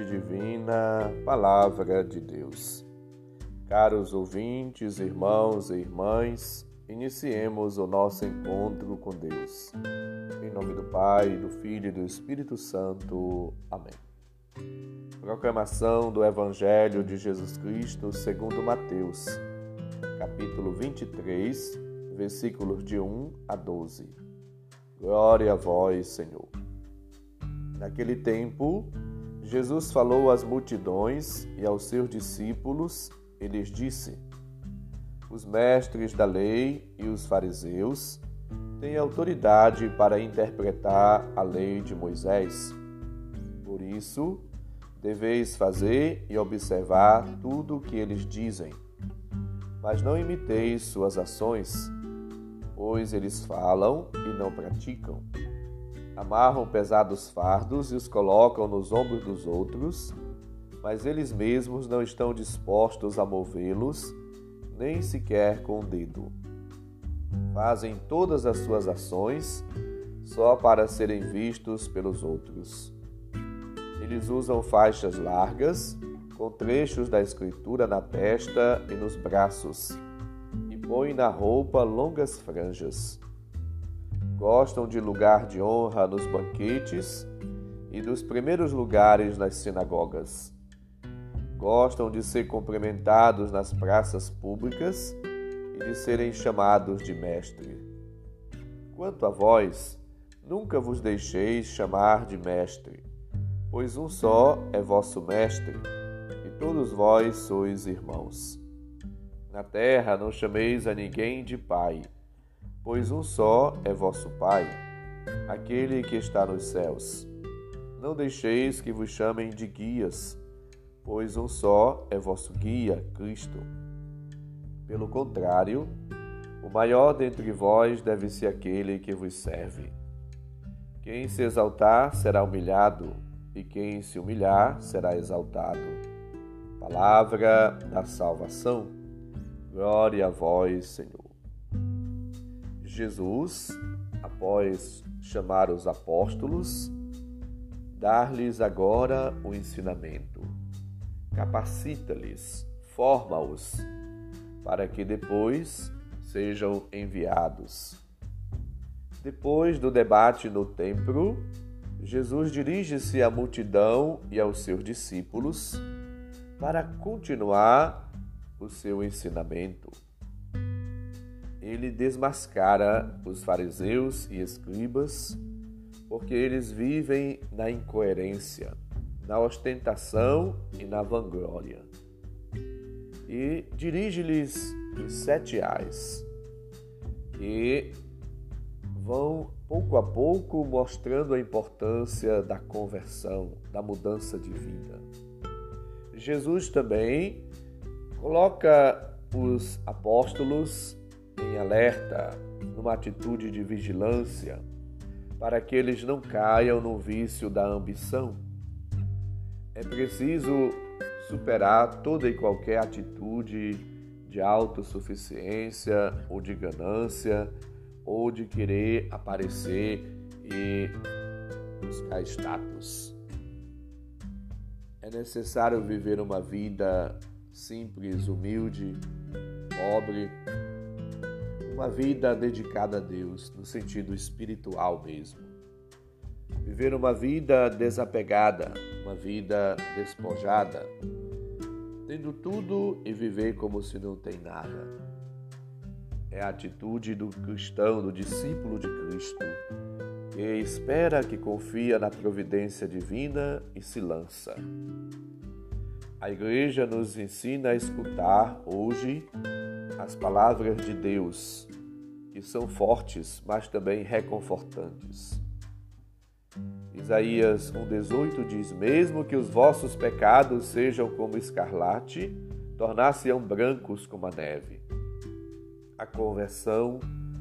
divina, Palavra de Deus. Caros ouvintes, irmãos e irmãs, iniciemos o nosso encontro com Deus. Em nome do Pai, do Filho e do Espírito Santo. Amém. Proclamação do Evangelho de Jesus Cristo segundo Mateus, capítulo 23, versículos de 1 a 12. Glória a vós, Senhor. Naquele tempo, Jesus falou às multidões e aos seus discípulos e lhes disse: Os mestres da lei e os fariseus têm autoridade para interpretar a lei de Moisés. Por isso, deveis fazer e observar tudo o que eles dizem. Mas não imiteis suas ações, pois eles falam e não praticam amarram pesados fardos e os colocam nos ombros dos outros, mas eles mesmos não estão dispostos a movê-los, nem sequer com o dedo. Fazem todas as suas ações só para serem vistos pelos outros. Eles usam faixas largas, com trechos da Escritura na testa e nos braços, e põem na roupa longas franjas gostam de lugar de honra nos banquetes e dos primeiros lugares nas sinagogas. Gostam de ser cumprimentados nas praças públicas e de serem chamados de mestre. Quanto a vós, nunca vos deixeis chamar de mestre, pois um só é vosso mestre, e todos vós sois irmãos. Na terra não chameis a ninguém de pai, pois um só é vosso Pai, aquele que está nos céus. Não deixeis que vos chamem de guias, pois um só é vosso guia, Cristo. Pelo contrário, o maior dentre vós deve ser aquele que vos serve. Quem se exaltar será humilhado, e quem se humilhar será exaltado. Palavra da salvação. Glória a vós, Senhor. Jesus, após chamar os apóstolos, dar-lhes agora o ensinamento. Capacita-lhes, forma-os, para que depois sejam enviados. Depois do debate no templo, Jesus dirige-se à multidão e aos seus discípulos para continuar o seu ensinamento ele desmascara os fariseus e escribas, porque eles vivem na incoerência, na ostentação e na vanglória. E dirige-lhes os sete ais, que vão pouco a pouco mostrando a importância da conversão, da mudança de vida. Jesus também coloca os apóstolos em alerta, numa atitude de vigilância, para que eles não caiam no vício da ambição. É preciso superar toda e qualquer atitude de autossuficiência ou de ganância ou de querer aparecer e buscar status. É necessário viver uma vida simples, humilde, pobre, uma vida dedicada a Deus, no sentido espiritual mesmo. Viver uma vida desapegada, uma vida despojada, tendo tudo e viver como se não tem nada. É a atitude do cristão, do discípulo de Cristo, que espera, que confia na providência divina e se lança. A igreja nos ensina a escutar hoje as palavras de Deus, que são fortes, mas também reconfortantes. Isaías 1,18 diz: Mesmo que os vossos pecados sejam como escarlate, tornar-se-ão brancos como a neve. A conversão,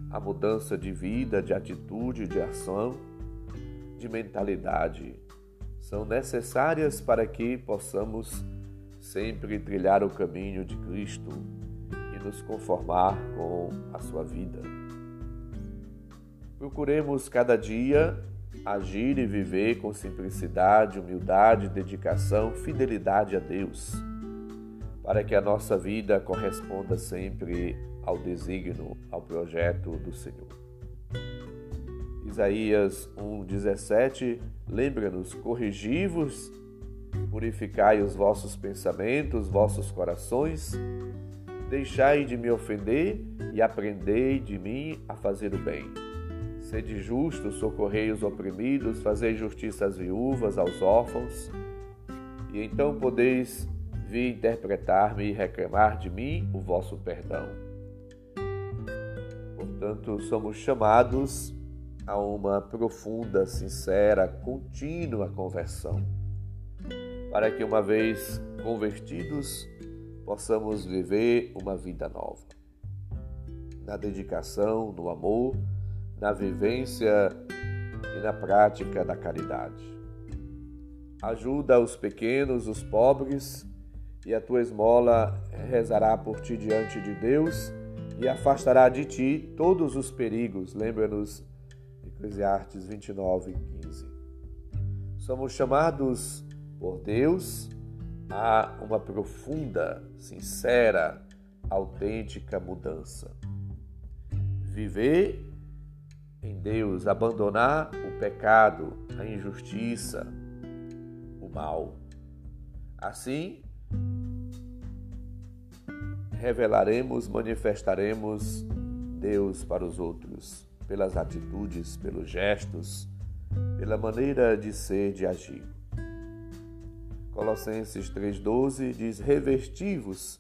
a mudança de vida, de atitude, de ação, de mentalidade são necessárias para que possamos sempre trilhar o caminho de Cristo, nos conformar com a sua vida. Procuremos cada dia agir e viver com simplicidade, humildade, dedicação, fidelidade a Deus, para que a nossa vida corresponda sempre ao desígnio, ao projeto do Senhor. Isaías 1,17 lembra-nos: corrigi-vos, purificai os vossos pensamentos, vossos corações, deixai de me ofender e aprendei de mim a fazer o bem. Sede justos, socorrei os oprimidos, fazei justiça às viúvas, aos órfãos, e então podeis vir interpretar-me e reclamar de mim o vosso perdão. Portanto, somos chamados a uma profunda, sincera, contínua conversão, para que, uma vez convertidos, possamos viver uma vida nova. Na dedicação, no amor, na vivência e na prática da caridade. Ajuda os pequenos, os pobres, e a tua esmola rezará por ti diante de Deus e afastará de ti todos os perigos. Lembra-nos, Eclesiastes 29, 15. Somos chamados por Deus a uma profunda, sincera, autêntica mudança. Viver em Deus, abandonar o pecado, a injustiça, o mal. Assim, revelaremos, manifestaremos Deus para os outros, pelas atitudes, pelos gestos, pela maneira de ser, de agir. Colossenses 3,12 diz: Revestivos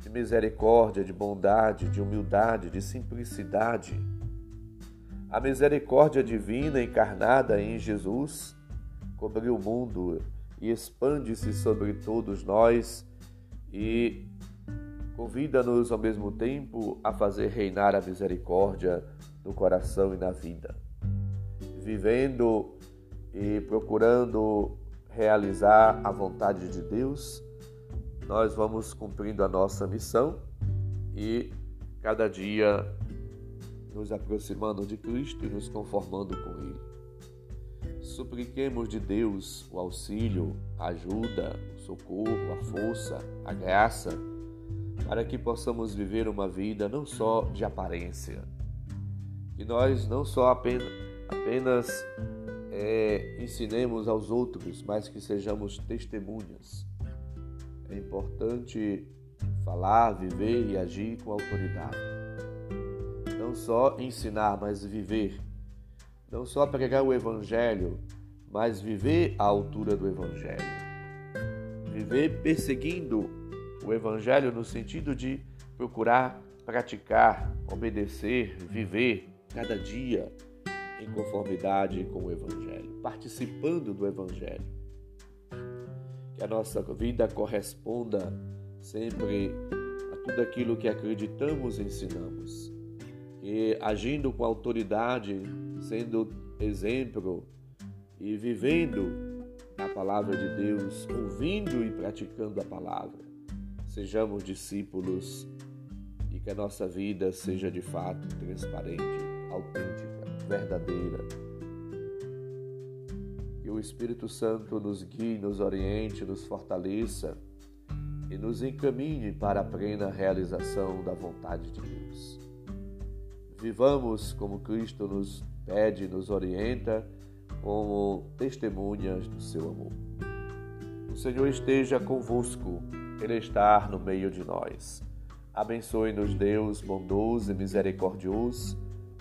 de misericórdia, de bondade, de humildade, de simplicidade a misericórdia divina encarnada em Jesus cobriu o mundo e expande-se sobre todos nós e convida-nos ao mesmo tempo a fazer reinar a misericórdia no coração e na vida. Vivendo e procurando realizar a vontade de Deus, nós vamos cumprindo a nossa missão e cada dia nos aproximando de Cristo e nos conformando com Ele. Supliquemos de Deus o auxílio, a ajuda, o socorro, a força, a graça, para que possamos viver uma vida não só de aparência, que nós não só apenas, apenas é, ensinemos aos outros, mas que sejamos testemunhas. É importante falar, viver e agir com autoridade não só ensinar, mas viver. Não só pregar o Evangelho, mas viver à altura do Evangelho. Viver perseguindo o Evangelho no sentido de procurar praticar, obedecer, viver cada dia em conformidade com o Evangelho, participando do Evangelho. Que a nossa vida corresponda sempre a tudo aquilo que acreditamos e ensinamos e agindo com autoridade, sendo exemplo e vivendo a palavra de Deus, ouvindo e praticando a palavra. Sejamos discípulos e que a nossa vida seja de fato transparente, autêntica, verdadeira. Que o Espírito Santo nos guie, nos oriente, nos fortaleça e nos encaminhe para a plena realização da vontade de Deus. Vivamos como Cristo nos pede, nos orienta, como testemunhas do seu amor. O Senhor esteja convosco, Ele está no meio de nós. Abençoe-nos, Deus bondoso e misericordioso,